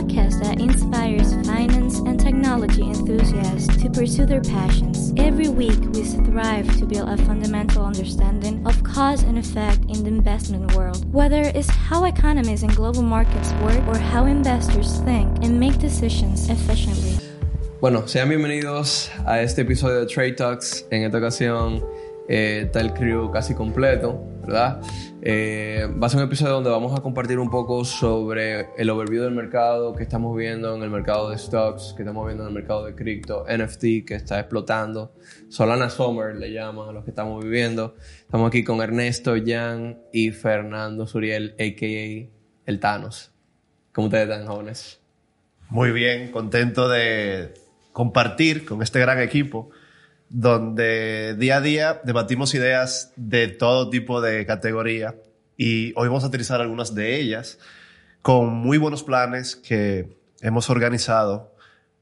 podcast that inspires finance and technology enthusiasts to pursue their passions. Every week, we strive to build a fundamental understanding of cause and effect in the investment world, whether it's how economies and global markets work or how investors think and make decisions efficiently. Bueno, sean bienvenidos a este episodio de Trade Talks. En esta ocasión eh, está el crew casi completo, ¿verdad? Eh, va a ser un episodio donde vamos a compartir un poco sobre el overview del mercado que estamos viendo en el mercado de stocks, que estamos viendo en el mercado de cripto, NFT que está explotando, Solana Summer le llaman a los que estamos viviendo. Estamos aquí con Ernesto, Jan y Fernando Suriel, a.k.a. el Thanos. ¿Cómo ustedes están, jóvenes? Muy bien, contento de compartir con este gran equipo donde día a día debatimos ideas de todo tipo de categoría y hoy vamos a utilizar algunas de ellas con muy buenos planes que hemos organizado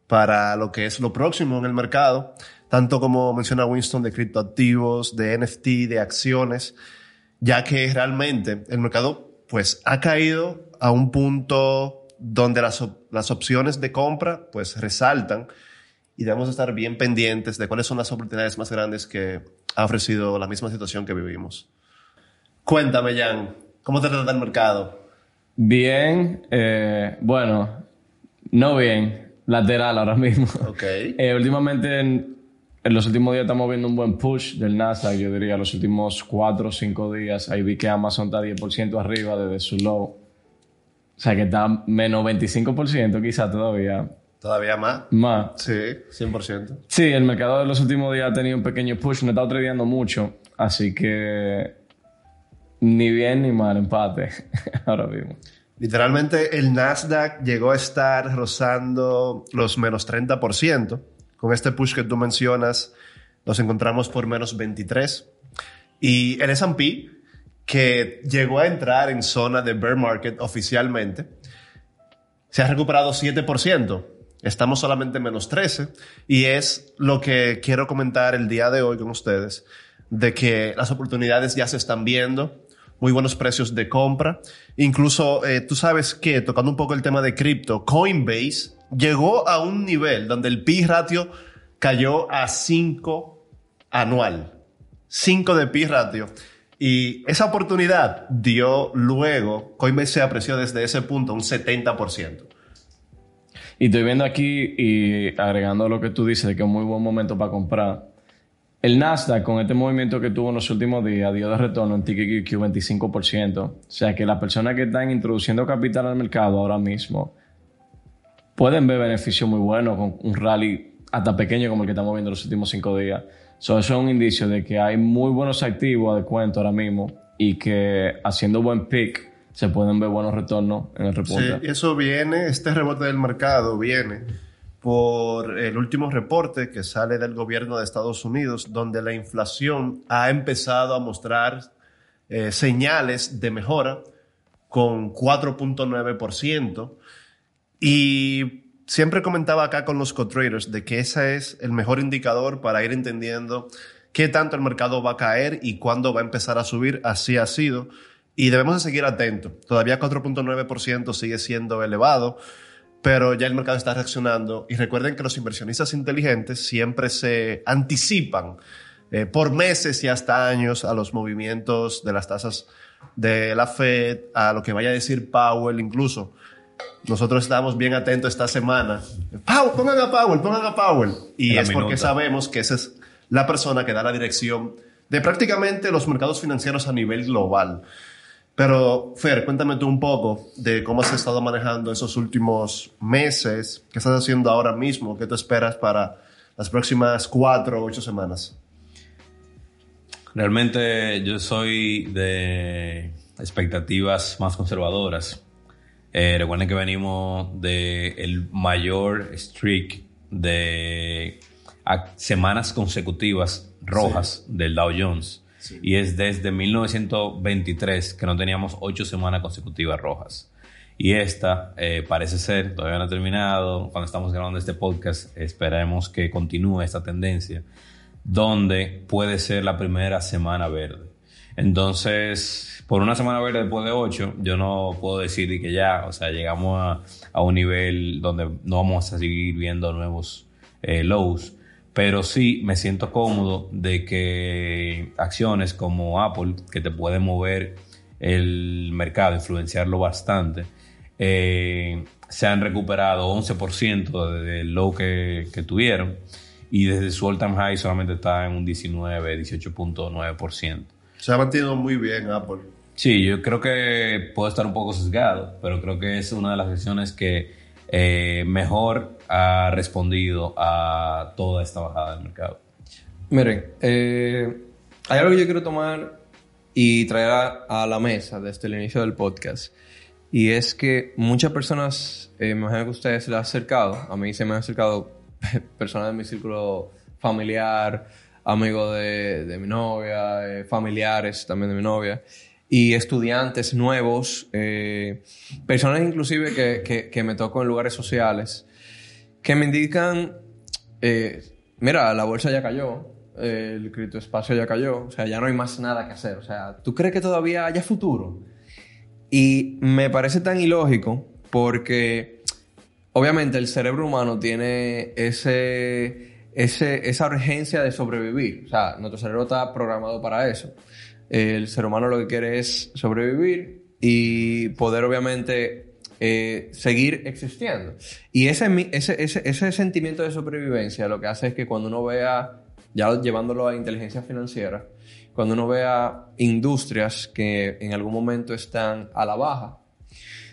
para lo que es lo próximo en el mercado, tanto como menciona Winston de criptoactivos, de NFT, de acciones, ya que realmente el mercado pues ha caído a un punto donde las, las opciones de compra pues resaltan y debemos estar bien pendientes de cuáles son las oportunidades más grandes que ha ofrecido la misma situación que vivimos. Cuéntame, Jan, ¿cómo te trata el mercado? Bien, eh, bueno, no bien, lateral ahora mismo. Ok. Eh, últimamente, en, en, los últimos días estamos viendo un buen push del Nasdaq, yo diría, los últimos 4 o 5 días. Ahí vi que Amazon está 10% arriba desde su low. O sea, que está menos 25% quizá todavía. ¿Todavía más? Más. Sí, 100%. Sí, el mercado de los últimos días ha tenido un pequeño push, no he estado tradeando mucho, así que ni bien ni mal, empate ahora mismo. Literalmente el Nasdaq llegó a estar rozando los menos 30%. Con este push que tú mencionas, nos encontramos por menos 23. Y el S&P, que llegó a entrar en zona de bear market oficialmente, se ha recuperado 7%. Estamos solamente en menos 13 y es lo que quiero comentar el día de hoy con ustedes, de que las oportunidades ya se están viendo, muy buenos precios de compra. Incluso, eh, tú sabes que, tocando un poco el tema de cripto, Coinbase llegó a un nivel donde el P ratio cayó a 5 anual. 5 de P ratio. Y esa oportunidad dio luego, Coinbase se apreció desde ese punto un 70%. Y estoy viendo aquí y agregando lo que tú dices de que es un muy buen momento para comprar. El Nasdaq, con este movimiento que tuvo en los últimos días, dio de retorno en TQQQ 25%. O sea que las personas que están introduciendo capital al mercado ahora mismo pueden ver beneficios muy buenos con un rally hasta pequeño como el que estamos viendo en los últimos cinco días. eso es un indicio de que hay muy buenos activos de cuento ahora mismo y que haciendo buen pick se pueden ver buenos retornos en el reporte. Sí, eso viene, este rebote del mercado viene por el último reporte que sale del gobierno de Estados Unidos, donde la inflación ha empezado a mostrar eh, señales de mejora con 4.9%. Y siempre comentaba acá con los co-traders de que ese es el mejor indicador para ir entendiendo qué tanto el mercado va a caer y cuándo va a empezar a subir. Así ha sido. Y debemos de seguir atentos. Todavía 4.9% sigue siendo elevado, pero ya el mercado está reaccionando. Y recuerden que los inversionistas inteligentes siempre se anticipan eh, por meses y hasta años a los movimientos de las tasas de la Fed, a lo que vaya a decir Powell incluso. Nosotros estamos bien atentos esta semana. Powell, pongan a Powell, pongan a Powell. Y es porque sabemos que esa es la persona que da la dirección de prácticamente los mercados financieros a nivel global. Pero, Fer, cuéntame tú un poco de cómo has estado manejando esos últimos meses, qué estás haciendo ahora mismo, qué te esperas para las próximas cuatro o ocho semanas. Realmente yo soy de expectativas más conservadoras. Eh, recuerden que venimos del el mayor streak de semanas consecutivas rojas sí. del Dow Jones. Y es desde 1923 que no teníamos ocho semanas consecutivas rojas. Y esta eh, parece ser, todavía no ha terminado, cuando estamos grabando este podcast, esperemos que continúe esta tendencia, donde puede ser la primera semana verde. Entonces, por una semana verde después de 8, yo no puedo decir que ya, o sea, llegamos a, a un nivel donde no vamos a seguir viendo nuevos eh, lows. Pero sí me siento cómodo de que acciones como Apple, que te pueden mover el mercado, influenciarlo bastante, eh, se han recuperado 11% del low que, que, tuvieron y desde su all time high solamente está en un 19, 18.9%. Se ha mantenido muy bien Apple. Sí, yo creo que puede estar un poco sesgado, pero creo que es una de las acciones que eh, mejor ha respondido a toda esta bajada del mercado. Miren, eh, hay algo que yo quiero tomar y traer a, a, la mesa desde el inicio del podcast. Y es que muchas personas, eh, me imagino que ustedes se les ha acercado, a mí se me han acercado personas de mi círculo familiar, amigos de, de mi novia, eh, familiares también de mi novia, y estudiantes nuevos, eh, personas inclusive que, que, que, me toco en lugares sociales, que me indican, eh, mira, la bolsa ya cayó, el criptoespacio ya cayó, o sea, ya no hay más nada que hacer, o sea, ¿tú crees que todavía haya futuro? Y me parece tan ilógico porque obviamente el cerebro humano tiene ese, ese, esa urgencia de sobrevivir. O sea, nuestro cerebro está programado para eso. El ser humano lo que quiere es sobrevivir y poder obviamente eh, seguir existiendo. Y ese, ese, ese, ese sentimiento de sobrevivencia lo que hace es que cuando uno vea, ya llevándolo a inteligencia financiera, cuando uno vea industrias que en algún momento están a la baja,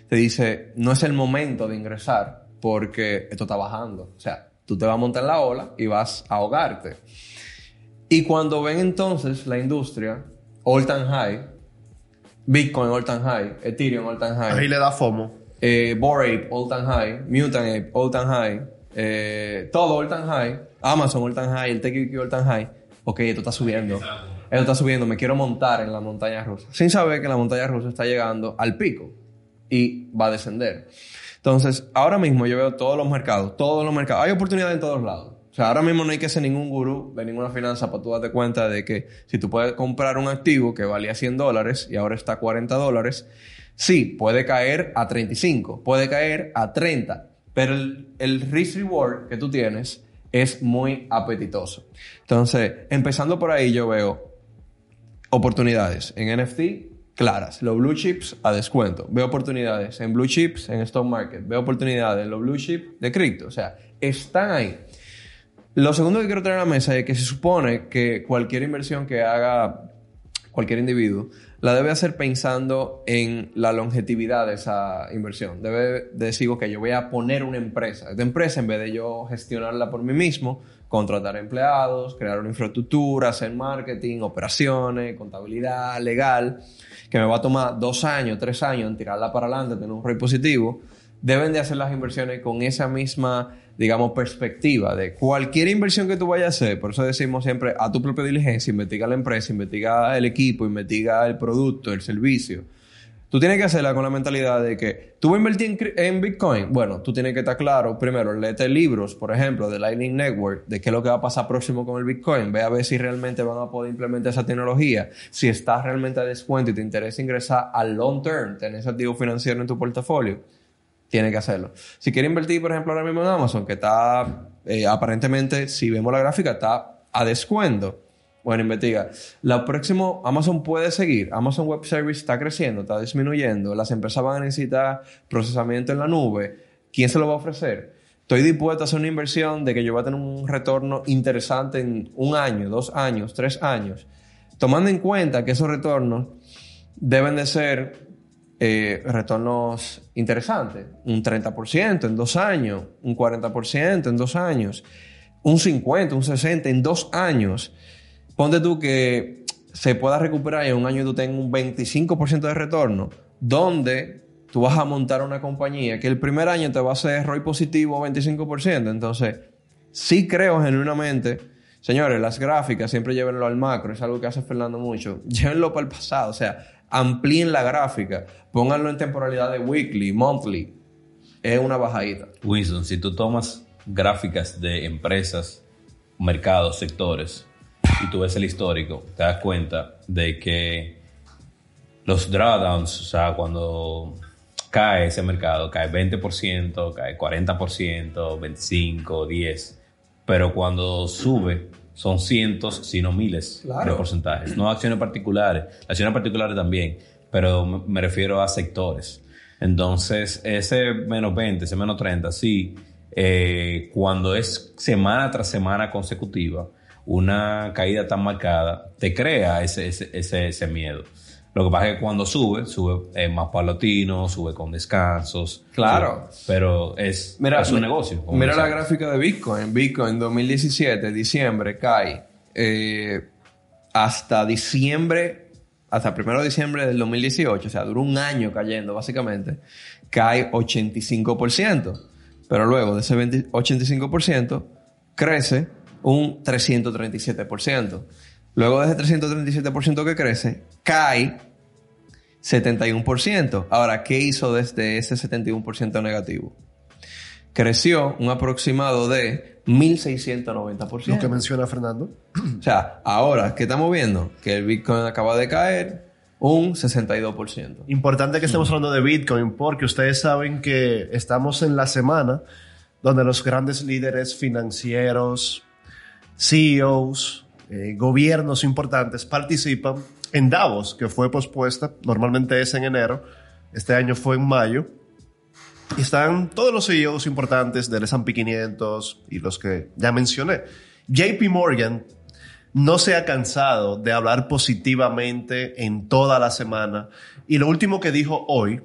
te dice, no es el momento de ingresar porque esto está bajando. O sea, tú te vas a montar en la ola y vas a ahogarte. Y cuando ven entonces la industria all time high, Bitcoin all time high, Ethereum all time high. Ahí le da FOMO. Eh, Bored Ape all time high, Mutant Ape all time high, eh, todo all time high, Amazon all time high, el TQQ all time high. Ok, esto está subiendo. Esto está subiendo, me quiero montar en la montaña rusa. Sin saber que la montaña rusa está llegando al pico y va a descender. Entonces, ahora mismo yo veo todos los mercados, todos los mercados. Hay oportunidades en todos lados. Sea, ahora mismo no hay que ser ningún gurú de ninguna finanza para tú darte cuenta de que si tú puedes comprar un activo que valía 100 dólares y ahora está a 40 dólares, sí, puede caer a 35, puede caer a 30, pero el, el risk reward que tú tienes es muy apetitoso. Entonces, empezando por ahí, yo veo oportunidades en NFT claras, los blue chips a descuento. Veo oportunidades en blue chips en stock market. Veo oportunidades en los blue chips de cripto. O sea, están ahí. Lo segundo que quiero traer a la mesa es que se supone que cualquier inversión que haga cualquier individuo la debe hacer pensando en la longevidad de esa inversión. Debe decir, que yo voy a poner una empresa. Esta empresa, en vez de yo gestionarla por mí mismo, contratar empleados, crear una infraestructura, hacer marketing, operaciones, contabilidad, legal, que me va a tomar dos años, tres años en tirarla para adelante, tener un ROI positivo, deben de hacer las inversiones con esa misma, digamos, perspectiva de cualquier inversión que tú vayas a hacer. Por eso decimos siempre, a tu propia diligencia, investiga la empresa, investiga el equipo, investiga el producto, el servicio. Tú tienes que hacerla con la mentalidad de que tú vas a invertir en, Bitcoin. Bueno, tú tienes que estar claro, primero, léete libros, por ejemplo, de Lightning Network, de qué es lo que va a pasar próximo con el Bitcoin. Ve a ver si realmente van a poder implementar esa tecnología. Si estás realmente a descuento y te interesa ingresar al long term, tener ese activo financiero en tu portafolio, tienes que hacerlo. Si quieres invertir, por ejemplo, ahora mismo en Amazon, que está eh, aparentemente, si vemos la gráfica, está a descuento. Bueno, investiga. Lo próximo, Amazon puede seguir. Amazon Web Service está creciendo, está disminuyendo. Las empresas van a necesitar procesamiento en la nube. ¿Quién se lo va a ofrecer? Estoy dispuesto a hacer una inversión de que yo voy a tener un retorno interesante en un año, dos años, tres años. Tomando en cuenta que esos retornos deben de ser eh, retornos interesantes. Un 30% en dos años, un 40% en dos años, un 50, un 60 en dos años ponte tú que se pueda recuperar y en un año tú tengas un 25% de retorno, donde tú vas a montar una compañía que el primer año te va a hacer ROI positivo 25%. Entonces, sí creo genuinamente, señores, las gráficas siempre llévenlo al macro, es algo que hace Fernando mucho, llévenlo para el pasado, o sea, amplíen la gráfica, pónganlo en temporalidad de weekly, monthly, es una bajadita. Winston, si tú tomas gráficas de empresas, mercados, sectores, y tú ves el histórico, te das cuenta de que los drawdowns, o sea, cuando cae ese mercado, cae 20%, cae 40%, 25%, 10%, pero cuando sube son cientos, si no miles Claro. de porcentajes. No acciones particulares, acciones particulares también, pero me me refiero a sectores. Entonces, ese menos 20, ese menos 30, sí, eh, cuando es semana tras semana consecutiva, una caída tan marcada, te crea ese, ese, ese, ese miedo. Lo que pasa es que cuando sube, sube eh, más paulatino, sube con descansos. Claro. sube- pero es, Mira, es un negocio. Mira la gráfica de Bitcoin. Bitcoin 2017, diciembre, cae eh, hasta diciembre, hasta primero de diciembre del 2018, o sea, duró un año cayendo básicamente, cae 85%. Pero luego de ese 20 85% crece un 337%. Luego de ese 337% que crece, cae 71%. Ahora, ¿qué hizo desde ese 71% negativo? Creció un aproximado de 1.690%. Lo que menciona Fernando. O sea, ahora, ¿qué estamos viendo? Que el Bitcoin acaba de caer un 62%. Importante que estemos hablando de Bitcoin porque ustedes saben que estamos en la semana donde los grandes líderes financieros, CEOs, eh, gobiernos importantes participan en Davos, que fue pospuesta, normalmente es en enero, este año fue en mayo, y están todos los CEOs importantes del S&P 500 y los que ya mencioné. JP Morgan no se ha cansado de hablar positivamente en toda la semana. Y lo último que dijo hoy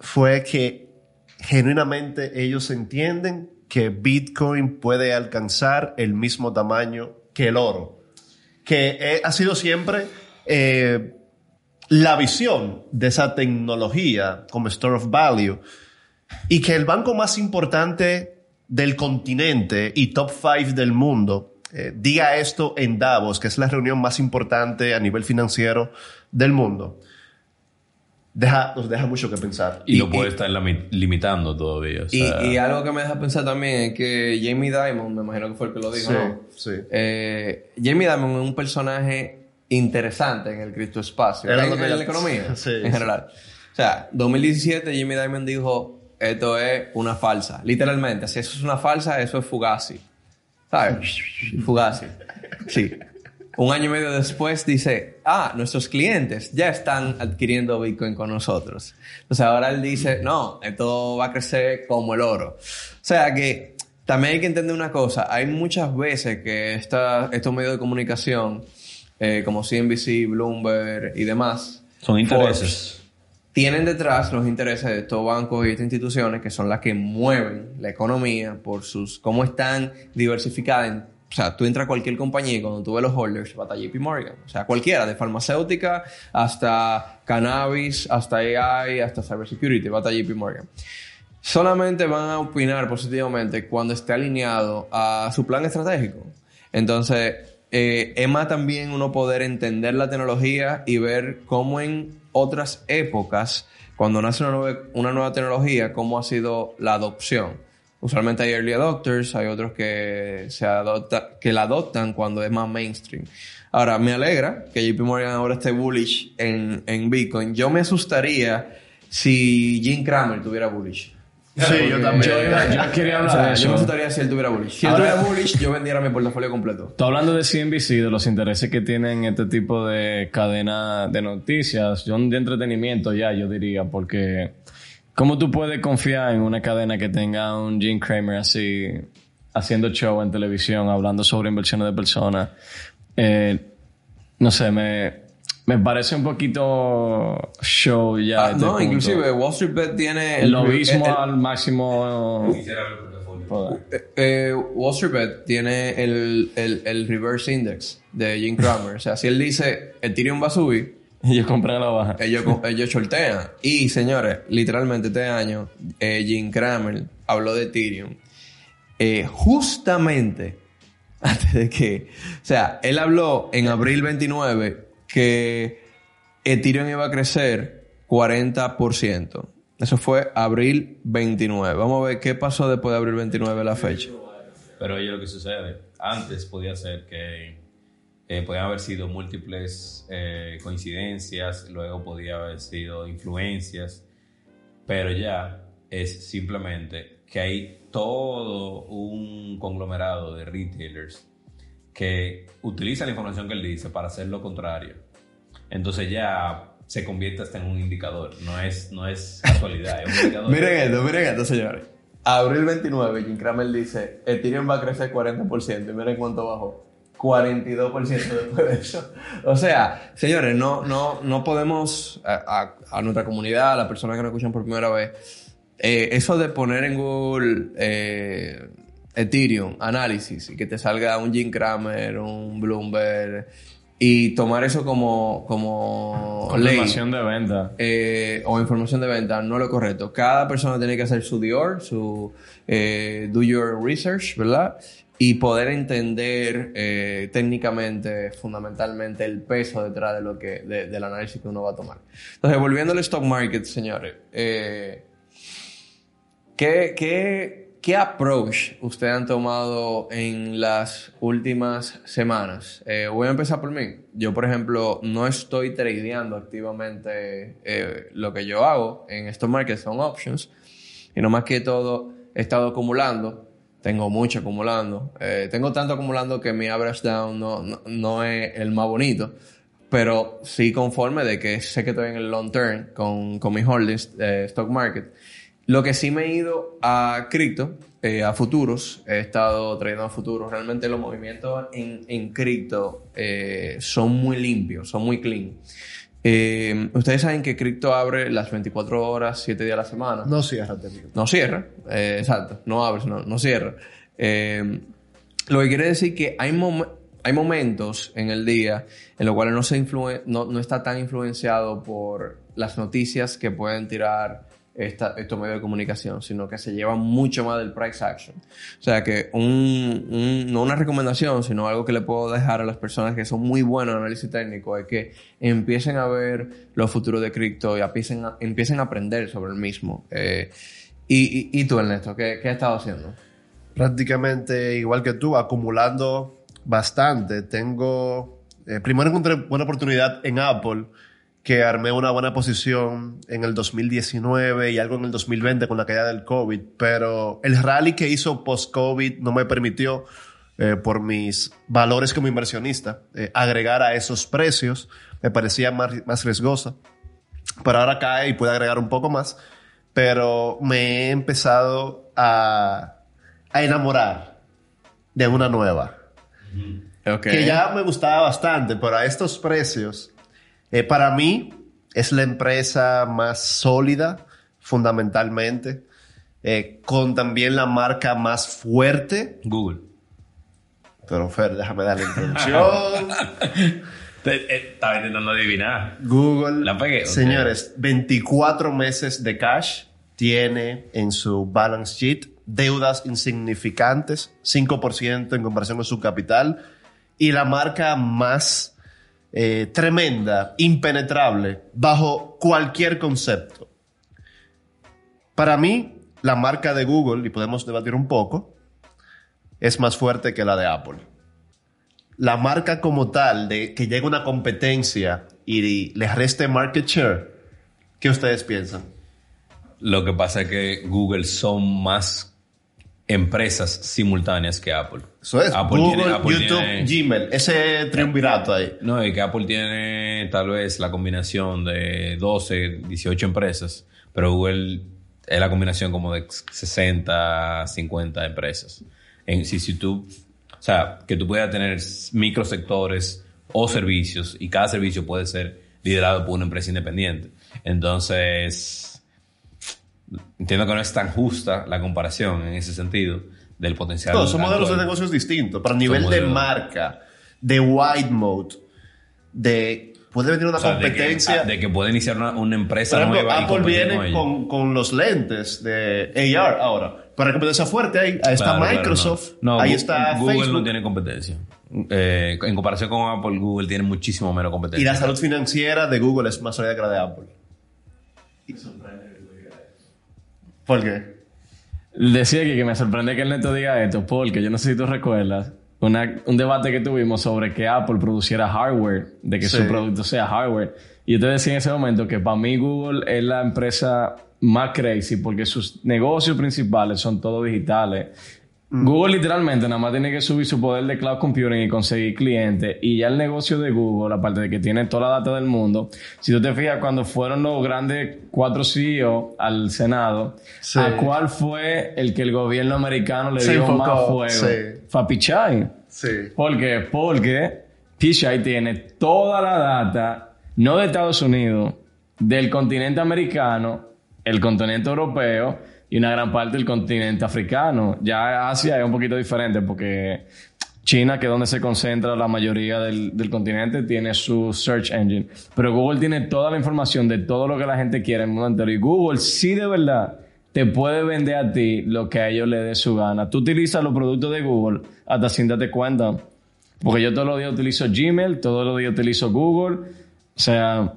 fue que genuinamente ellos entienden que Bitcoin puede alcanzar el mismo tamaño que el oro. Que ha sido siempre eh, la visión de esa tecnología como store of value. Y que el banco más importante del continente y top 5 del mundo eh, diga esto en Davos, que es la reunión más importante a nivel financiero del mundo, deja, nos deja mucho que pensar. Y, Y- lo puede y- estar limitando todavía. o Y, sea, y algo que me deja pensar también es que Jamie Dimon, me imagino que fue el que lo dijo, Sí, ¿no? sí. Eh, Jamie Dimon es un personaje interesante en el criptoespacio, Era en, la economía Sí, en sí. general. O sea, 2017 Jamie Dimon dijo, esto es una falsa, literalmente, si eso es una falsa, eso es Fugazi. ¿Sabes? Fugazi. Sí. Un año y medio después dice, ah, nuestros clientes ya están adquiriendo Bitcoin con nosotros. Entonces ahora él dice, no, esto va a crecer como el oro. O sea que también hay que entender una cosa, hay muchas veces que esta, estos medios de comunicación, eh, como CNBC, Bloomberg y demás, son intereses. Forbes, tienen detrás los intereses de estos bancos y estas instituciones que son las que mueven la economía por sus cómo están diversificadas. en- o sea, tú entras a cualquier compañía y cuando tú ves los holders, va a estar JP Morgan. O sea, cualquiera, de farmacéutica hasta cannabis, hasta AI, hasta cybersecurity, va a estar JP Morgan. Solamente van a opinar positivamente cuando esté alineado a su plan estratégico. Entonces, eh, más también uno poder entender la tecnología y ver cómo en otras épocas, cuando nace una nueva, una nueva tecnología, cómo ha sido la adopción. Usualmente hay early adopters, hay otros que, se adopta, que la adoptan cuando es más mainstream. Ahora, me alegra que JP Morgan ahora esté bullish en, en Bitcoin. Yo me asustaría si Jim Cramer tuviera bullish. Sí, yo también. Yo, yo quería O hablar sea, de yo eso. me asustaría si él tuviera bullish. Si él Ahora- tuviera bullish, yo vendiera mi portafolio completo. Tú hablando de CNBC, de los intereses que tienen este tipo de cadena de noticias, son de entretenimiento ya, yo diría, porque ¿cómo tú puedes confiar en una cadena que tenga un Jim Cramer así, haciendo show en televisión, hablando sobre inversiones de personas? Eh, no sé, me, me parece un poquito show ya. Ah, este no, punto. inclusive Wall Street Bet tiene... El lobismo el- al máximo. Eh, eh, Wall Street Bet tiene el, el, el reverse index de Jim Cramer. o sea, si él dice Ethereum va a subir, Ellos compran a la baja. ellos, ellos shortean. Y señores, literalmente este año, eh, Jim Cramer habló de Ethereum. Eh, justamente antes de que. O sea, él habló en abril 29 que Ethereum iba a crecer 40%. Eso fue abril 29. Vamos a ver qué pasó después de abril 29 la fecha. Pero oye, lo que sucede, antes podía ser que eh, podían haber sido múltiples eh, coincidencias, luego podía haber sido influencias, pero ya es simplemente que hay todo un conglomerado de retailers que utiliza la información que él dice para hacer lo contrario. Entonces ya se convierte hasta en un indicador, no es, no es casualidad, es un indicador. Miren esto, miren esto, señores. Abril 29, Jim Cramer dice, Ethereum va a crecer 40% y miren cuánto bajó. 42% después de eso. O sea, señores, no, no, no podemos, a, a- a nuestra comunidad, a las personas que nos escuchan por primera vez, eh, eso de poner en Google eh, Ethereum, análisis, y que te salga un Jim Cramer, un Bloomberg, y tomar eso como, como ley Confirmación de venta. eh, o información de venta no es lo correcto. Cada persona tiene que hacer su Dior, su eh, do your research, ¿verdad? Y poder entender eh, técnicamente, fundamentalmente, el peso detrás de lo que, de- del análisis que uno va a tomar. Entonces, volviendo al stock market, señores, eh, ¿Qué, qué, qué approach ustedes han tomado en las últimas semanas? Eh, voy a empezar por mí. Yo, por ejemplo, no estoy tradeando activamente eh, lo que yo hago en estos markets, son options. Y no más que todo, he estado acumulando. Tengo mucho acumulando. Eh, tengo tanto acumulando que mi average down no, no, no es el más bonito. Pero sí conforme de que sé que estoy en el long term con, con mis holdings de stock market. Lo que sí me he ido a cripto, eh, a futuros, he estado trayendo a futuros. Realmente los movimientos en, en cripto eh, son muy limpios, son muy clean. Eh, ustedes saben que cripto abre las 24 horas, 7 días a la semana. No cierra. No cierra, eh, exacto, no abre, no, no cierra. Eh, lo que quiere decir que hay, mom- hay momentos en el día en los cuales no, se no, no está tan influenciado por las noticias que pueden tirar esta- estos medios de comunicación, sino que se lleva mucho más del price action. O sea que no una recomendación, sino algo que le puedo dejar a las personas que son muy buenos en análisis técnico es que empiecen a ver los futuros de cripto y empiecen a, aprender sobre el mismo. Eh, y, tú, Ernesto, ¿qué, qué has estado haciendo? prácticamente igual que tú, acumulando bastante. Tengo, eh, primero encontré buena oportunidad en Apple, que armé una buena posición en el 2019 y algo en el 2020 con la caída del COVID, pero el rally que hizo post-COVID no me permitió, eh, por mis valores como inversionista, eh, agregar a esos precios. Me parecía más, más riesgosa. Pero ahora cae y puede agregar un poco más. Pero me he empezado a, a enamorar de una nueva. Okay. Que ya me gustaba bastante, pero a estos precios, eh, para mí es la empresa más sólida, fundamentalmente, eh, con también la marca más fuerte. Google. Pero Fer, déjame dar la introducción. Eh, Estaba intentando adivinar. Google. La pegué. Señores, 24 meses de cash tiene en su balance sheet, deudas insignificantes, 5% en comparación con su capital, y la marca más eh, tremenda, impenetrable, bajo cualquier concepto. Para mí, la marca de Google, y podemos debatir un poco, es más fuerte que la de Apple la marca como tal, de que llegue una competencia y le reste market share, ¿qué ustedes piensan? Lo que pasa es que Google son más empresas simultáneas que Apple. Eso es Apple Google, tiene- Apple YouTube, tiene- Gmail, ese triunvirato ahí. No, y que Apple tiene tal vez la combinación de 12, 18 empresas, pero Google es la combinación como de 60, 50 empresas. En, si, si tú, o sea, que tú puedas tener microsectores o servicios y cada servicio puede ser liderado por una empresa independiente. Entonces, entiendo que no es tan justa la comparación en ese sentido del potencial. No, son modelos de negocios distintos, pero a nivel de marca, de white mode, de puede venir una O sea, de que- competencia. de que, puede iniciar una, una empresa Por ejemplo, nueva y Apple con viene ella. con, con los lentes de AR ahora. Para competencia fuerte ahí, ahí está Claro, claro, Microsoft, no. No, ahí está Google Facebook. no tiene competencia. Eh, en comparación con Apple, Google tiene muchísimo menos Y competencia. la salud financiera de Google es más sólida que la de Apple. ¿Por qué? Decía que, que me sorprende que el neto diga esto, porque yo no sé si tú recuerdas una- un debate que tuvimos sobre que Apple produciera hardware, de que Sí. su producto sea hardware. Y yo te decía en ese momento que para mí Google es la empresa más crazy porque sus negocios principales son todos digitales. Google literalmente nada más tiene que subir su poder de cloud computing y conseguir clientes. Y ya el negocio de Google, aparte de que tiene toda la data del mundo, si tú te fijas cuando fueron los grandes cuatro CEO al Senado, Sí. ¿a cuál fue el que el gobierno americano le Se dio enfocó, más fuego? sí. Fue a Pichai. Sí. ¿Por qué? Porque Pichai tiene toda la data, no de Estados Unidos, del continente americano, el continente europeo y una gran parte del continente africano. Ya Asia es un poquito diferente porque China, que es donde se concentra la mayoría del, del continente, tiene su search engine. Pero Google tiene toda la información de todo lo que la gente quiere en el mundo entero. Y Google sí de verdad te puede vender a ti lo que a ellos les dé su gana. Tú utilizas los productos de Google hasta sin darte cuenta. Porque yo todos los días utilizo Gmail, todos los días utilizo Google. O sea,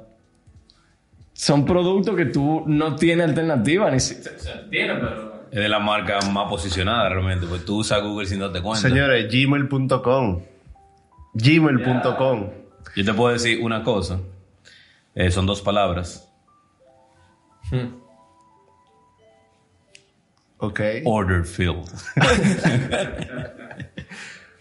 son productos que tú no tienes alternativa. Ni si- o sea, tiene, pero... Es de la marca más posicionada realmente, pues tú usas Google sin darte cuenta. Señores, gmail.com. Gmail.com. Yo te puedo decir una cosa. Eh, son dos palabras. Ok. Order filled.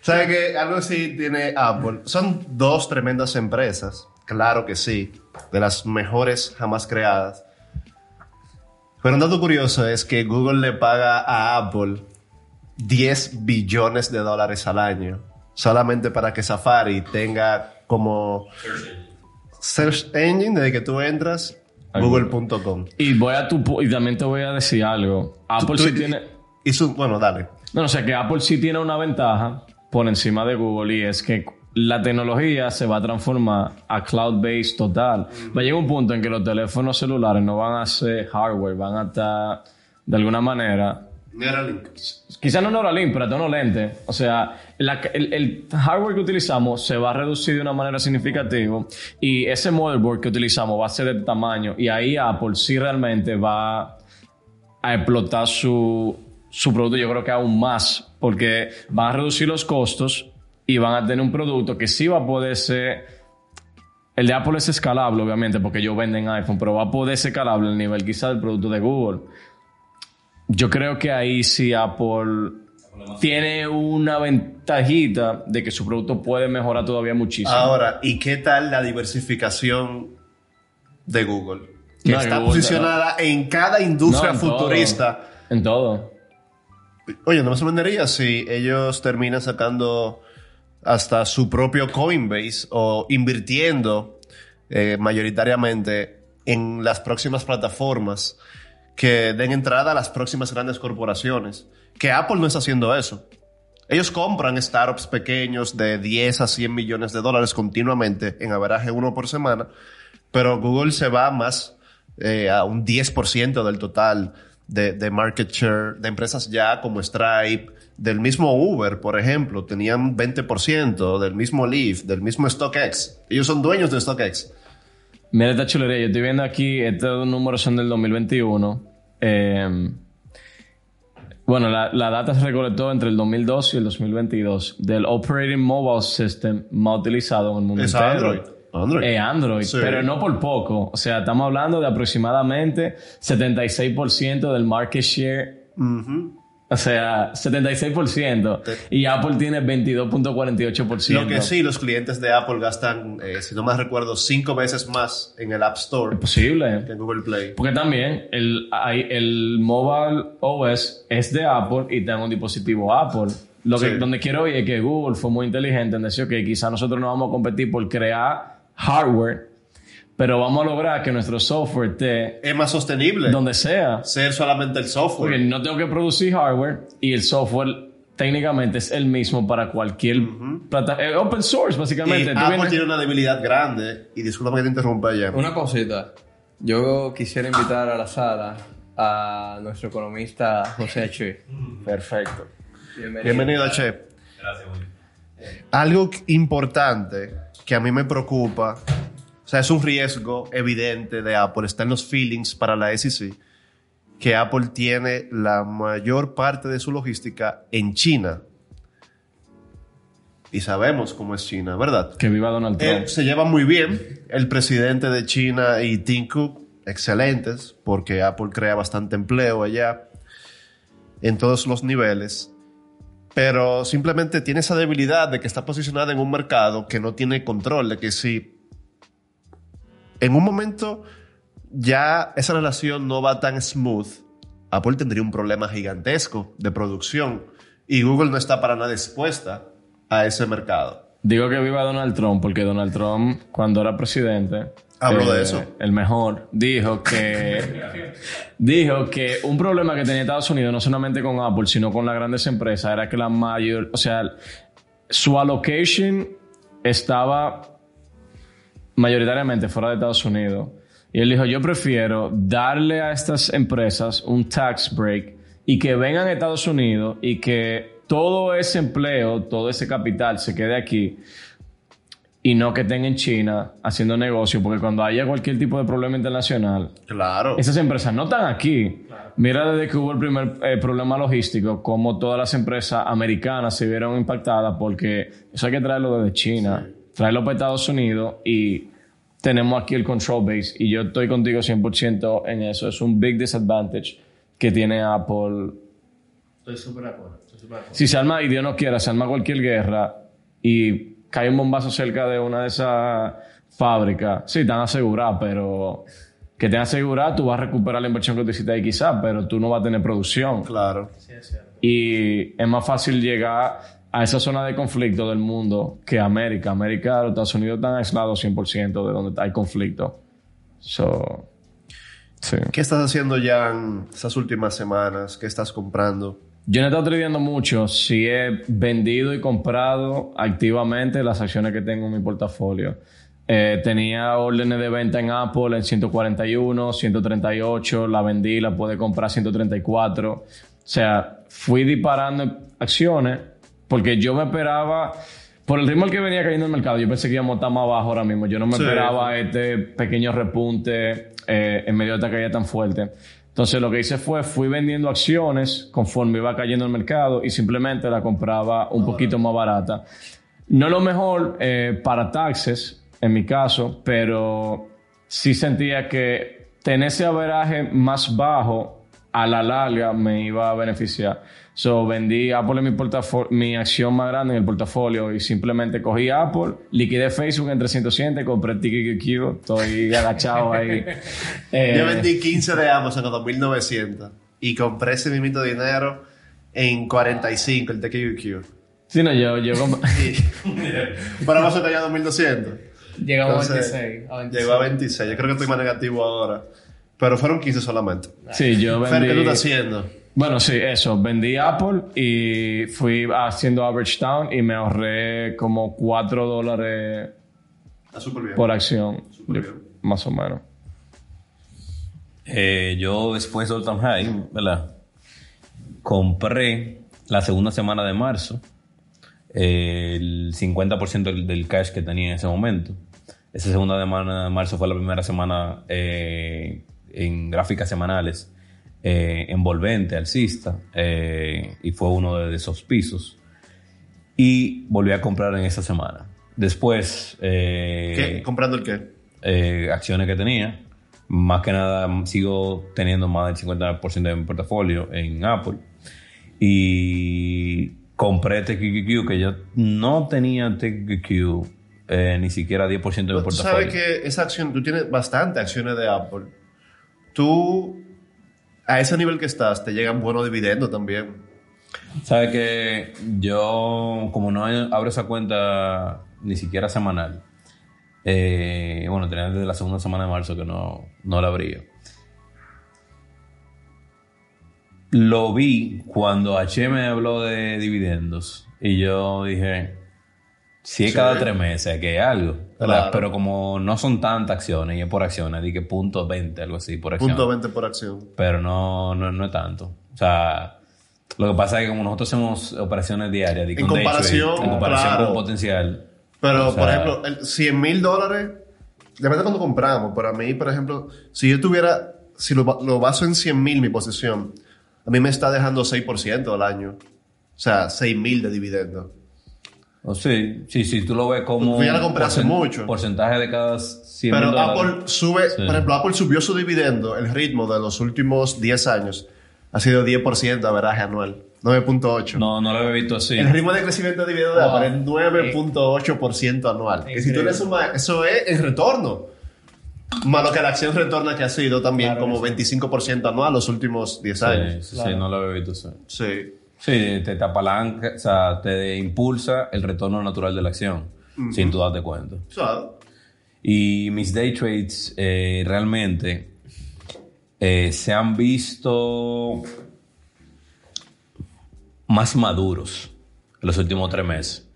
¿Sabe que algo así tiene Apple? Son dos tremendas empresas, claro que sí, de las mejores jamás creadas. Pero un dato curioso es que Google le paga a Apple 10 billones de dólares al año, solamente para que Safari tenga como search engine desde que tú entras, google.com. Y voy a tu y también te voy a decir algo. Apple Tú- sí tiene... Y su, bueno, dale. No, o sea que Apple sí tiene una ventaja por encima de Google y es que la tecnología se va a transformar a cloud-based total. Va a llegar un punto en que los teléfonos celulares no van a ser hardware, van a estar de alguna manera Neuralink. Quizás no Neuralink, pero tono lente. O sea, la- el, el hardware que utilizamos se va a reducir de una manera significativa y ese motherboard que utilizamos va a ser de este tamaño y ahí Apple sí realmente va a explotar su, su producto, yo creo que aún más, porque van a reducir los costos y van a tener un producto que sí va a poder ser... El de Apple es escalable, obviamente, porque ellos venden iPhone, pero va a poder ser escalable al nivel quizás del producto de Google. Yo creo que ahí sí Apple tiene una ventajita de que su producto puede mejorar todavía muchísimo. Ahora, ¿y qué tal la diversificación de Google? Que No, está Google, posicionada en cada industria No, en todo. futurista. En todo. Oye, no me sorprendería si ellos terminan sacando hasta su propio Coinbase o invirtiendo eh, mayoritariamente en las próximas plataformas que den entrada a las próximas grandes corporaciones. Que Apple no está haciendo eso. Ellos compran startups pequeños de 10 a 100 millones de dólares continuamente, en averaje uno por semana, pero Google se va más eh, a un 10% del total de, de market share de empresas ya como Stripe, del mismo Uber, por ejemplo, tenían 20%, del mismo Lyft, del mismo StockX. Ellos son dueños de StockX. Mira esta chulería. Yo estoy viendo aquí, estos números son del 2021. Eh, bueno, la, la data se recolectó entre el 2002 y el 2022 del Operating Mobile System más utilizado en el mundo Es entero. Android. Android. Es Android, Sí. pero no por poco. O sea, estamos hablando de aproximadamente 76% del market share. O sea, 76%. Y Apple tiene 22.48%. Lo que sí, los clientes de Apple gastan, eh, si no me recuerdo, cinco veces más en el App Store Posible. que en Google Play. Porque también el, el mobile OS es de Apple y tengo un dispositivo Apple. Lo que, Sí. Donde quiero ir es que Google fue muy inteligente en decir que quizás nosotros no vamos a competir por crear hardware, pero vamos a lograr que nuestro software esté Es más sostenible donde sea. ser solamente el software. Porque no tengo que producir hardware y el software técnicamente es el mismo para cualquier plataforma. Es open source, Y básicamente. Tú Apple vienes- tiene una debilidad grande, y disculpa que te interrumpa ya. Una cosita. Yo quisiera invitar a la sala a nuestro economista José H. Perfecto. Bienvenido. Bienvenido, Chef. Gracias, Willy. Algo importante que a mí me preocupa, sea, es un riesgo evidente de Apple, está en los feelings para la SEC, que Apple tiene la mayor parte de su logística en China. Y sabemos cómo es China, ¿verdad? Que viva Donald Trump. Se lleva muy bien. El presidente de China y Tim Cook, excelentes, porque Apple crea bastante empleo allá en todos los niveles. Pero simplemente tiene esa debilidad de que está posicionada en un mercado que no tiene control, de que si en un momento ya esa relación no va tan smooth, Apple tendría un problema gigantesco de producción y Google no está para nada dispuesta a ese mercado. Digo que viva Donald Trump porque Donald Trump, cuando era presidente, eh, Habló de eso. El mejor dijo que dijo que un problema que tenía Estados Unidos no solamente con Apple, sino con las grandes empresas era que la mayor, o sea, su allocation estaba mayoritariamente fuera de Estados Unidos. Y él dijo, yo prefiero darle a estas empresas un tax break y que vengan a Estados Unidos y que todo ese empleo, todo ese capital se quede aquí y no que estén en China haciendo negocio, porque cuando haya cualquier tipo de problema internacional, Claro. esas empresas no están aquí. Mira desde que hubo el primer eh, problema logístico, como todas las empresas americanas se vieron impactadas porque eso hay que traerlo desde China, traerlo para Estados Unidos y tenemos aquí el control base y yo estoy contigo 100% en eso. Es un big disadvantage que tiene Apple. Estoy súper de acuerdo. Si se arma, y Dios no quiera, se arma cualquier guerra y cae un bombazo cerca de una de esas fábricas, sí, están aseguradas, pero que te asegurada, tú vas a recuperar la inversión que tú hiciste ahí quizás, pero tú no vas a tener producción. Claro. Y es más fácil llegar a esa zona de conflicto del mundo que América. América, los Estados Unidos están aislados 100% de donde hay conflicto. So, sí. ¿Qué estás haciendo ya en estas últimas semanas? ¿Qué estás comprando? Yo no he estado tradeando mucho. Sí he vendido y comprado activamente las acciones que tengo en mi portafolio. Eh, tenía órdenes de venta en Apple en 141, 138, la vendí, la pude comprar a 134. O sea, fui disparando acciones porque yo me esperaba, por el ritmo al que venía cayendo el mercado, yo pensé que íbamos a estar más abajo ahora mismo. Yo no me Sí. esperaba este pequeño repunte eh, en medio de esta caída tan fuerte. Entonces lo que hice fue, fui vendiendo acciones conforme iba cayendo el mercado y simplemente la compraba un poquito más barata. No lo mejor eh, para taxes, en mi caso, pero sí sentía que tener ese averaje más bajo a la larga me iba a beneficiar. So vendí Apple en mi portafolio, mi acción más grande en el portafolio y simplemente cogí Apple, liquidé Facebook en 307, compré TKQQ, estoy agachado ahí. Eh, Yo vendí 15 de Amazon a 2.900 y compré ese mismito dinero en 45, el TQQ. Sí, no, yo, yo comp- Para Amazon cayó a 2.200. Llegamos Entonces, a 26. A 26. Llegó a 26. Yo creo que estoy más negativo ahora. Pero fueron 15 solamente. sí, yo Fer, ¿qué tú vendí... estás haciendo? Bueno, sí, eso. Vendí Apple y fui haciendo average down y me ahorré como 4 dólares por acción. Bien. Más o menos. Eh, yo después de All Time High, ¿verdad? Compré la segunda semana de marzo eh, el 50% del, del cash que tenía en ese momento. Esa segunda semana de marzo fue la primera semana eh, en gráficas semanales eh, envolvente, alcista, eh, y fue uno de esos pisos. Y volví a comprar en esa semana. Después... eh, ¿Qué? ¿Comprando el qué? eh, acciones que tenía. Más que nada sigo teniendo más del 50% de mi portafolio en Apple. Y compré TQQQ que yo no tenía TQQQ eh, ni siquiera 10% de mi Tú portafolio. sabes que esa acción, tú tienes bastante acciones de Apple. Tú, a ese nivel que estás, te llegan buenos dividendos también. Sabes que yo, como no abro esa cuenta ni siquiera semanal, eh, bueno, tenía desde la segunda semana de marzo que no, no la abría. Lo vi cuando H me habló de dividendos y yo dije, si es Sí. cada tres meses, que es algo. Pero como no son tantas acciones y es por acciones, dije punto 20, algo así, por acción Punto 20 por acción. pero no, no, no es tanto. O sea, lo que pasa es que como nosotros hacemos operaciones diarias, En comparación, trade, en comparación claro. con potencial. Pero, O sea, por ejemplo, el 100 mil dólares, depende de cuando compramos. Para mí, por ejemplo, si yo tuviera, si lo, lo baso en 100 mil mi posición, a mí me está dejando 6% al año. O sea, 6 mil de dividendo. O sí, sí, sí, tú lo ves como... Tú ya la compré hace mucho. Porcentaje de cada 100 Pero dólares. Apple sube, por ejemplo, Apple subió su dividendo, el ritmo de los últimos 10 años ha sido 10% de averaje anual, 9.8. No, no lo había visto así. El ritmo de crecimiento de dividendo de. Apple es 9.8% anual. Y si tú le sumas, eso es el retorno. Más lo que la acción retorna que ha sido también Claro, como 25% anual los últimos 10 Sí, años. sí, sí, no lo había visto así. Sí. Sí, te, te apalanca, o sea, te impulsa el retorno natural de la acción, sin tú darte cuenta. O sea, Y mis day trades eh, realmente eh, se han visto más maduros en los últimos tres meses.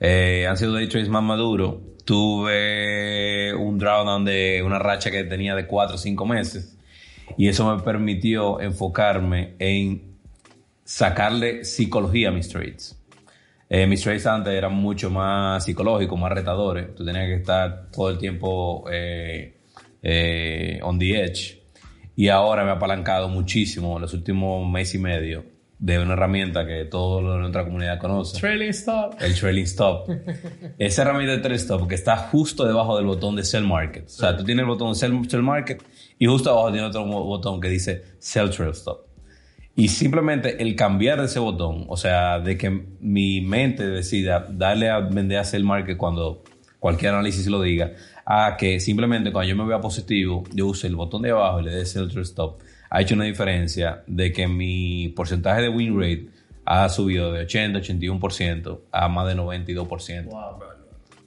Eh, han sido day trades más maduros. Tuve un drawdown de una racha que tenía de cuatro o cinco meses. Y eso me permitió enfocarme en sacarle psicología a mis trades. Eh, mis trades antes eran mucho más psicológicos, más retadores. Tú tenías que estar todo el tiempo eh, eh, on the edge. Y ahora me ha apalancado muchísimo en los últimos mes y medio de una herramienta que toda nuestra comunidad conoce. Trailing stop. El trailing stop. Esa herramienta de trailing stop que está justo debajo del botón de sell market. O sea, tú tienes el botón sell, sell market y justo abajo tiene otro botón que dice sell trail stop. Y simplemente el cambiar ese botón, o sea, de que mi mente decida darle a vender a sell market cuando cualquier análisis lo diga, a que simplemente cuando yo me vea positivo, yo use el botón de abajo y le dé sell trail stop, ha hecho una diferencia de que mi porcentaje de win rate ha subido de 80, 81% a más de 92%.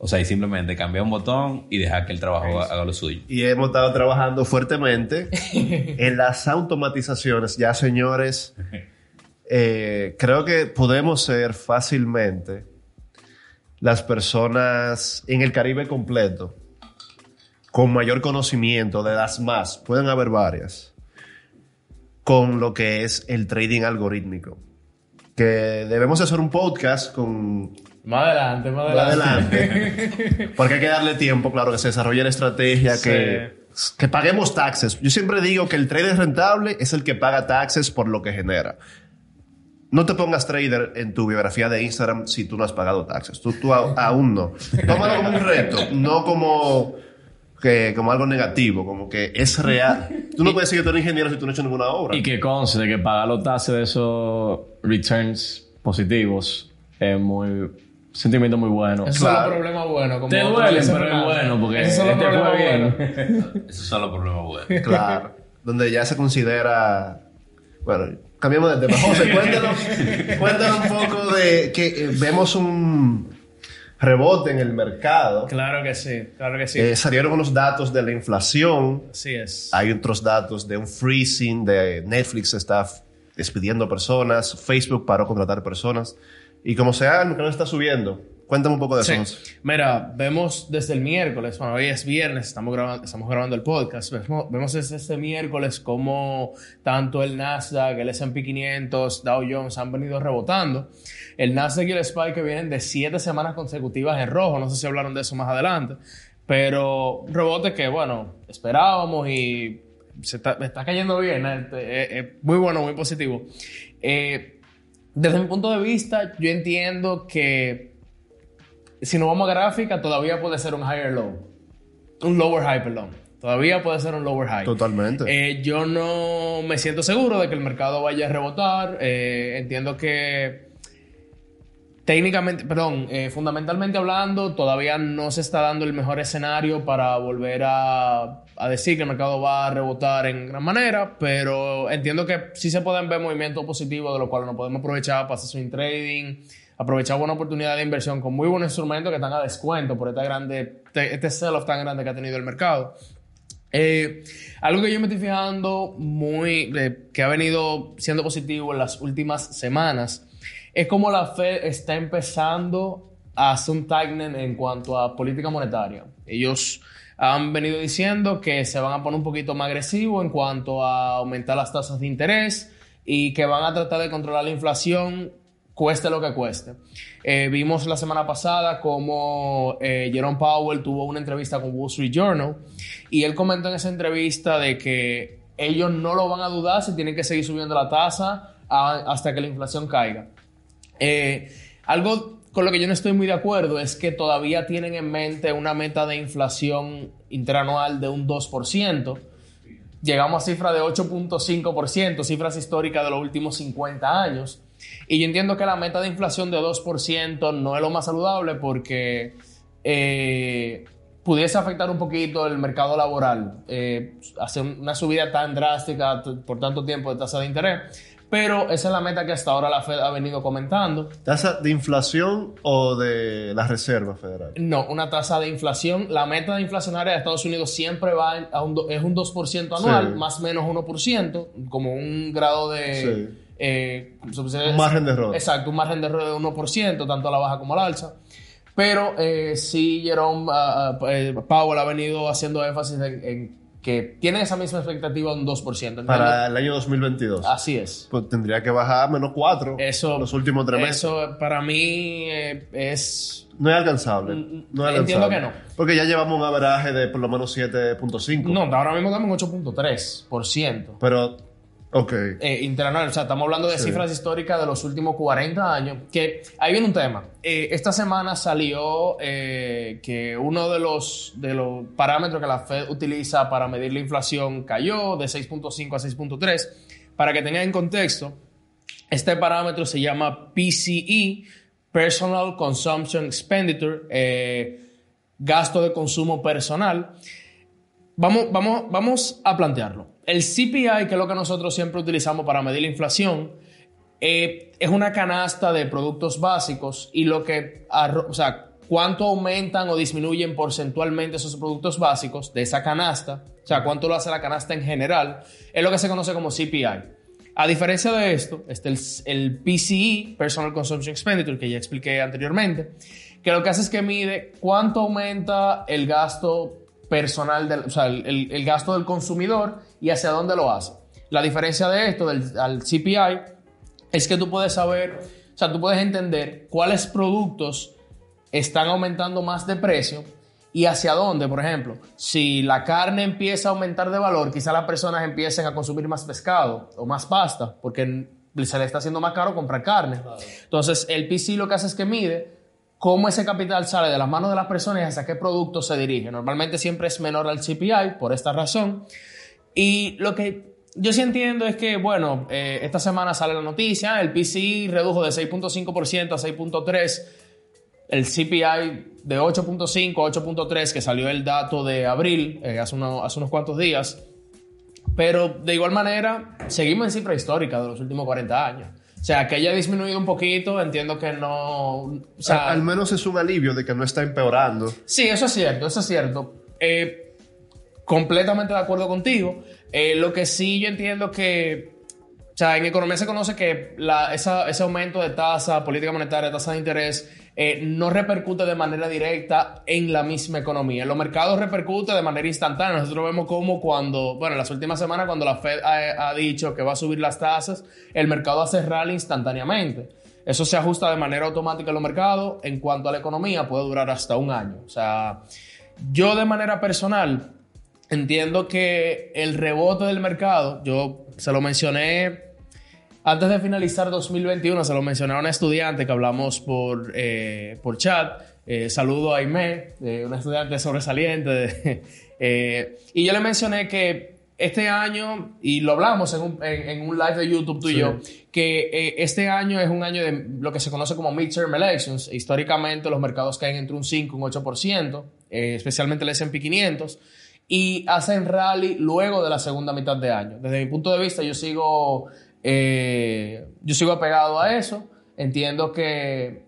O sea, y simplemente cambiar un botón y dejar que el trabajo haga lo suyo. y hemos estado trabajando fuertemente en las automatizaciones. Ya, señores, eh, creo que podemos ser fácilmente las personas en el Caribe completo con mayor conocimiento de las más, pueden haber varias, con lo que es el trading algorítmico. Que debemos hacer un podcast con Más adelante, más más adelante. Porque hay que darle tiempo, claro, que se desarrolle la estrategia, Sí. que, que paguemos taxes. Yo siempre digo que el trader rentable es el que paga taxes por lo que genera. No te pongas trader en tu biografía de Instagram si tú no has pagado taxes. Tú, tú a- aún no. Tómalo como un reto, no como, que, como algo negativo, como que es real. Tú no puedes decir que tú eres ingeniero si tú no has hecho ninguna obra. Y que conste que pagar los taxes de esos returns positivos es muy sentimiento muy bueno. Esos Claro. son los problemas buenos. Como Te duelen, dices, pero es bueno porque Esos son los este problemas fue bien. buenos. Esos son los problemas buenos. Claro. Donde ya se considera. Bueno, cambiamos de tema. José, cuéntanos, cuéntanos un poco de que eh, vemos un rebote en el mercado. Claro que sí, claro que sí. Eh, salieron unos datos de la inflación. Así es. Hay otros datos de un freezing de Netflix está despidiendo personas, Facebook paró contratar personas. Y como sea, el mercado está subiendo. Cuéntame un poco de eso. Sí. Mira, vemos desde el miércoles, bueno, hoy es viernes, estamos grabando, estamos grabando el podcast, vemos, vemos desde este miércoles cómo tanto el Nasdaq, el S&P 500, Dow Jones han venido rebotando. El Nasdaq y el SPY que vienen de siete semanas consecutivas en rojo, no sé si hablaron de eso más adelante, pero rebote que, bueno, esperábamos y se está, está cayendo bien, ¿eh? Eh, eh, muy bueno, muy positivo. Eh, desde mi punto de vista, yo entiendo que si nos vamos a gráfica, todavía puede ser un higher low. Un lower high, perdón. Todavía puede ser un lower high. Totalmente. Eh, yo no me siento seguro de que el mercado vaya a rebotar. Eh, entiendo que técnicamente, perdón, eh, fundamentalmente hablando, todavía no se está dando el mejor escenario para volver a, a decir que el mercado va a rebotar en gran manera, pero entiendo que sí se pueden ver movimientos positivos de lo cual nos podemos aprovechar para hacer swing trading, aprovechar buena oportunidad de inversión con muy buenos instrumentos que están a descuento por esta grande, este, este sell-off tan grande que ha tenido el mercado. Eh, algo que yo me estoy fijando muy, eh, que ha venido siendo positivo en las últimas semanas, es como la Fed está empezando a hacer un tightening en cuanto a política monetaria. Ellos han venido diciendo que se van a poner un poquito más agresivos en cuanto a aumentar las tasas de interés y que van a tratar de controlar la inflación cueste lo que cueste. Eh, vimos la semana pasada como eh, Jerome Powell tuvo una entrevista con Wall Street Journal y él comentó en esa entrevista de que ellos no lo van a dudar si tienen que seguir subiendo la tasa a- hasta que la inflación caiga. Eh, algo con lo que yo no estoy muy de acuerdo es que todavía tienen en mente una meta de inflación interanual de un 2%. Llegamos a cifra de 8.5%, cifras históricas de los últimos 50 años. Y yo entiendo que la meta de inflación de 2% no es lo más saludable porque eh, pudiese afectar un poquito el mercado laboral. Eh, hacer una subida tan drástica por tanto tiempo de tasa de interés pero esa es la meta que hasta ahora la Fed ha venido comentando. ¿Tasa de inflación o de la Reserva Federal? No, una tasa de inflación. La meta inflacionaria de Estados Unidos siempre va a un, es un 2% anual, más o menos 1%, como un grado de... Eh, un margen de error. Exacto, un margen de error de 1%, tanto a la baja como a la alza. Pero eh, sí, Jerome uh, Powell ha venido haciendo énfasis en que tienen esa misma expectativa de un 2%. Para el año 2022. Así es. Pues tendría que bajar menos 4 eso, los últimos tres meses. Eso para mí eh, es... No es alcanzable. Mm, no es Entiendo que no. Porque ya llevamos un averaje de por lo menos 7.5. No, ahora mismo estamos en 8.3%. Pero Ok. Eh, internacional. O sea, estamos hablando de cifras históricas de los últimos 40 años. Que ahí viene un tema. Eh, esta semana salió eh, que uno de los, de los parámetros que la Fed utiliza para medir la inflación cayó de 6.5 a 6.3. Para que tengan en contexto, este parámetro se llama PCE, Personal Consumption Expenditure, gasto de consumo personal. Vamos, vamos, vamos a plantearlo. El CPI, que es lo que nosotros siempre utilizamos para medir la inflación, eh, es una canasta de productos básicos y lo que, o sea, cuánto aumentan o disminuyen porcentualmente esos productos básicos de esa canasta, o sea, cuánto lo hace la canasta en general, es lo que se conoce como CPI. A diferencia de esto, este el, el PCE, Personal Consumption Expenditure, que ya expliqué anteriormente, que lo que hace es que mide cuánto aumenta el gasto personal, del, o sea, el, gasto del consumidor y hacia dónde lo hace. La diferencia de esto del al CPI es que tú puedes saber, o sea, tú puedes entender cuáles productos están aumentando más de precio y hacia dónde, por ejemplo, si la carne empieza a aumentar de valor, quizá las personas empiecen a consumir más pescado o más pasta, porque se le está haciendo más caro comprar carne. Entonces, el PC lo que hace es que mide cómo ese capital sale de las manos de las personas y hacia qué producto se dirige. Normalmente siempre es menor al CPI por esta razón. Y lo que yo sí entiendo es que, bueno, eh, esta semana sale la noticia, el PCI redujo de 6.5% a 6.3%, el CPI de 8.5 a 8.3, que salió el dato de abril eh, hace, hace unos cuantos días. Pero de igual manera, seguimos en cifra histórica de los últimos 40 años. O sea, que haya disminuido un poquito, entiendo que no... O sea, al, menos es un alivio de que no está empeorando. Sí, eso es cierto, eso es cierto. Eh, completamente de acuerdo contigo. Eh, lo que sí yo entiendo que... O sea, en economía se conoce que la, ese aumento de tasa, política monetaria, tasa de interés, eh, no repercute de manera directa en la misma economía. Los mercados repercute de manera instantánea. Nosotros vemos como cuando, bueno, en las últimas semanas cuando la Fed ha, dicho que va a subir las tasas, el mercado hace rally instantáneamente. Eso se ajusta de manera automática en los mercados. En cuanto a la economía, puede durar hasta un año. O sea, yo de manera personal entiendo que el rebote del mercado, yo se lo mencioné antes de finalizar 2021, se lo mencioné a una estudiante que hablamos por, eh, por chat. Eh, saludo a Aime, eh, una estudiante sobresaliente. y yo le mencioné que este año, y lo hablamos en un, en, un live de YouTube tú y yo, que este año es un año de lo que se conoce como midterm elections. Históricamente los mercados caen entre un 5 y un 8%, especialmente el S&P 500 y hacen rally luego de la segunda mitad de año. Desde mi punto de vista, yo sigo eh, yo sigo apegado a eso. Entiendo que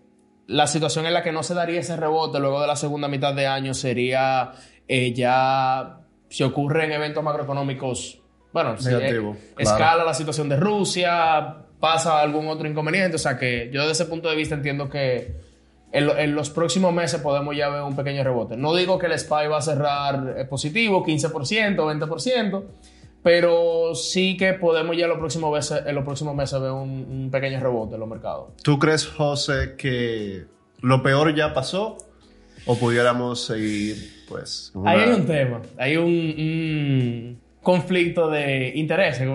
la situación en la que no se daría ese rebote luego de la segunda mitad de año sería eh, ya si ocurren eventos macroeconómicos, bueno, escala la situación de Rusia, pasa algún otro inconveniente. O sea que yo desde ese punto de vista entiendo que en, en, los próximos meses podemos ya ver un pequeño rebote. No digo que el SPY va a cerrar eh, positivo, 15%, 20%, pero sí que podemos ya en los próximos meses, en los próximos meses ver un, pequeño rebote en los mercados. ¿Tú crees, José, que lo peor ya pasó? ¿O pudiéramos seguir, pues... Ahí hay un tema, hay un, conflicto de intereses,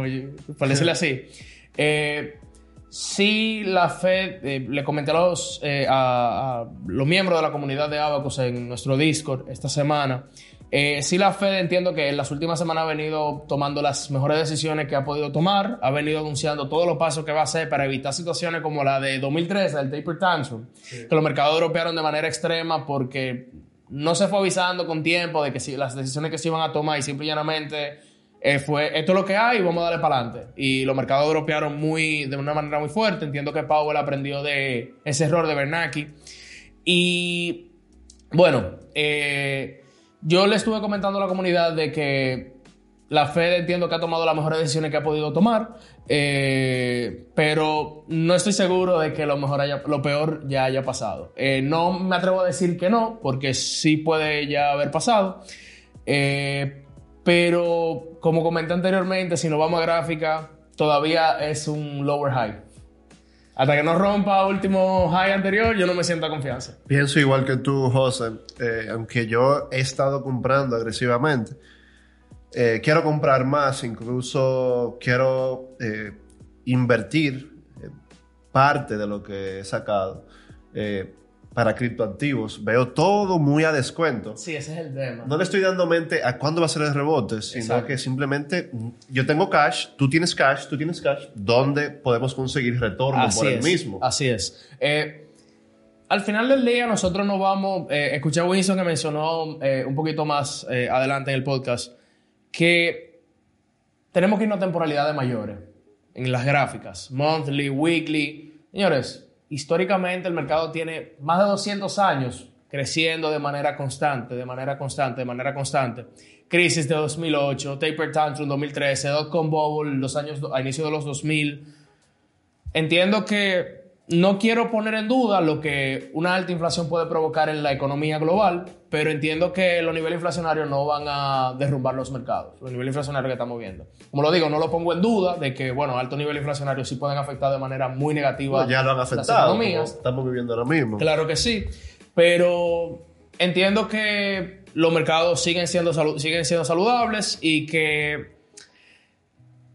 por decirlo así. Eh, Sí, la Fed, eh, le comenté a los, eh, a, a los miembros de la comunidad de Abacus en nuestro Discord esta semana. Eh, sí, la Fed entiendo que en las últimas semanas ha venido tomando las mejores decisiones que ha podido tomar, ha venido anunciando todos los pasos que va a hacer para evitar situaciones como la de 2013, el taper tantrum, que los mercados dropearon de manera extrema porque no se fue avisando con tiempo de que si, las decisiones que se iban a tomar y simple y llanamente eh, fue esto es lo que hay y vamos a darle para adelante. Y los mercados dropearon muy, de una manera muy fuerte. Entiendo que Powell aprendió de ese error de Bernanke. Y bueno, eh, yo le estuve comentando a la comunidad de que la Fed entiendo que ha tomado las mejores decisiones que ha podido tomar, eh, pero no estoy seguro de que lo, mejor haya, lo peor ya haya pasado. Eh, no me atrevo a decir que no, porque sí puede ya haber pasado. Eh, pero como comenté anteriormente, si nos vamos a gráfica, todavía es un lower high. Hasta que no rompa último high anterior, yo no me siento a confianza. Pienso igual que tú, José, eh, aunque yo he estado comprando agresivamente, eh, quiero comprar más, incluso quiero eh, invertir eh, parte de lo que he sacado eh, para criptoactivos. Veo todo muy a descuento. Sí, ese es el tema. No le estoy dando mente a cuándo va a ser el rebote, sino Exacto. que simplemente mm, yo tengo cash, tú tienes cash, tú tienes cash, ¿dónde podemos conseguir retorno Así por el mismo? Así es. Eh, al final del día, nosotros nos vamos. Eh, escuché a Winston que mencionó eh, un poquito más eh, adelante en el podcast que tenemos que irnos a temporalidades mayores en las gráficas, monthly, weekly. Señores, históricamente el mercado tiene más de 200 años creciendo de manera constante, de manera constante, de manera constante. Crisis de 2008, Taper Tantrum 2013, Dotcom Bubble los años a inicio de los 2000. Entiendo que no quiero poner en duda lo que una alta inflación puede provocar en la economía global, pero entiendo que los niveles inflacionarios no van a derrumbar los mercados, los niveles inflacionarios que estamos viendo. Como lo digo, no lo pongo en duda de que, bueno, altos niveles inflacionarios sí pueden afectar de manera muy negativa Bueno, ya lo han las afectado, como economías. estamos viviendo ahora mismo. Claro que sí, pero entiendo que los mercados siguen siendo, salu- siguen siendo saludables y que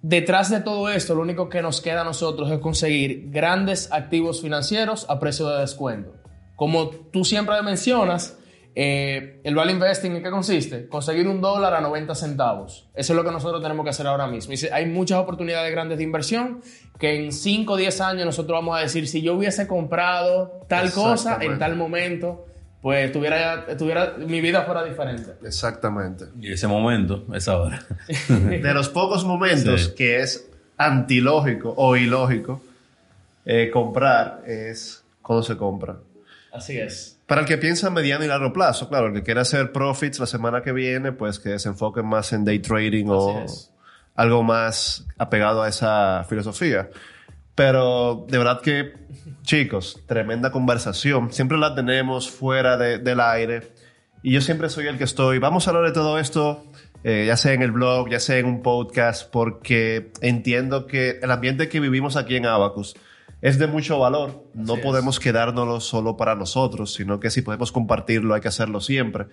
detrás de todo esto lo único que nos queda a nosotros es conseguir grandes activos financieros a precio de descuento. Como tú siempre mencionas, eh, el value investing en qué consiste? Conseguir un dólar a 90 centavos. Eso es lo que nosotros tenemos que hacer ahora mismo. Y hay muchas oportunidades grandes de inversión que en 5 o 10 años nosotros vamos a decir, si yo hubiese comprado tal cosa en tal momento, pues tuviera, tuviera, mi vida fuera diferente. Exactamente. Y ese momento es ahora. De los pocos momentos Sí. que es antilógico o ilógico eh, comprar es cuando se compra. Así es. Para el que piensa a mediano y largo plazo, claro, el que quiere hacer profits la semana que viene, pues que se enfoque más en day trading o es. algo más apegado a esa filosofía. Pero de verdad que, chicos, tremenda conversación. Siempre la tenemos fuera de- del aire. Y yo siempre soy el que estoy. Vamos a hablar de todo esto, eh, ya sea en el blog, ya sea en un podcast, porque entiendo que el ambiente que vivimos aquí en Abacus es de mucho valor. No Así es. podemos quedárnoslo solo para nosotros, sino que si podemos compartirlo, hay que hacerlo siempre.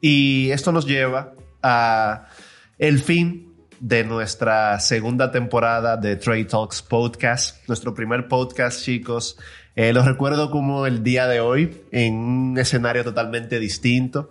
Y esto nos lleva a el fin de nuestra segunda temporada de Trade Talks Podcast, nuestro primer podcast, chicos. Eh, los recuerdo como el día de hoy, en un escenario totalmente distinto,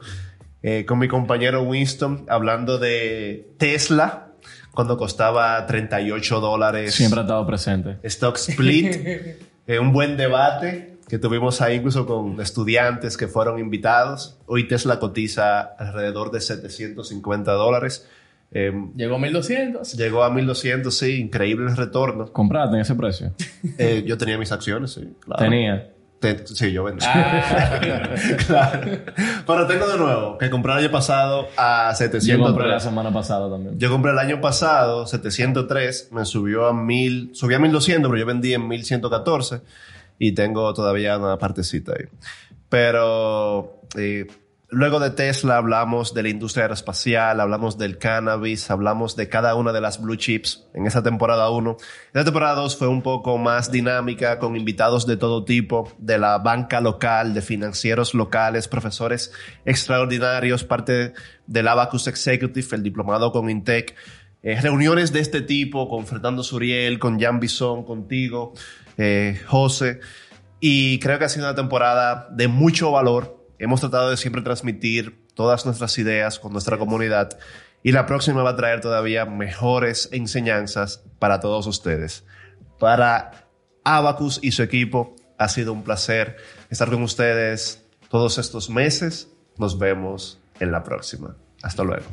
eh, con mi compañero Winston hablando de Tesla, cuando costaba 38 dólares. Siempre ha estado presente. Stock Split, eh, un buen debate que tuvimos ahí incluso con estudiantes que fueron invitados. Hoy Tesla cotiza alrededor de 750 dólares. Eh, Llegó 1200. llegó a 1200, sí, increíble el retorno. ¿Compraste en ese precio? Eh, yo tenía mis acciones, sí. claro. Tenía. Te- sí, yo vendí. Ah. claro. Pero tengo de nuevo que compré el año pasado a Yo 700 compré la semana pasada también. Yo compré el año pasado 703, me subió a 1000, subí a 1200, pero yo vendí en 1114 y tengo todavía una partecita ahí. Pero eh, luego de Tesla hablamos de la industria aeroespacial, hablamos del cannabis, hablamos de cada una de las blue chips en esa temporada 1. La temporada 2 fue un poco más dinámica con invitados de todo tipo, de la banca local, de financieros locales, profesores extraordinarios, parte del Abacus Executive, el diplomado con Intec. Eh, reuniones de este tipo con Fernando Suriel, con Jan Bison, contigo. eh, José. Y creo que ha sido una temporada de mucho valor. Hemos tratado de siempre transmitir todas nuestras ideas con nuestra comunidad. Y la próxima va a traer todavía mejores enseñanzas para todos ustedes. Para Abacus y su equipo, ha sido un placer estar con ustedes todos estos meses. Nos vemos en la próxima. Hasta luego.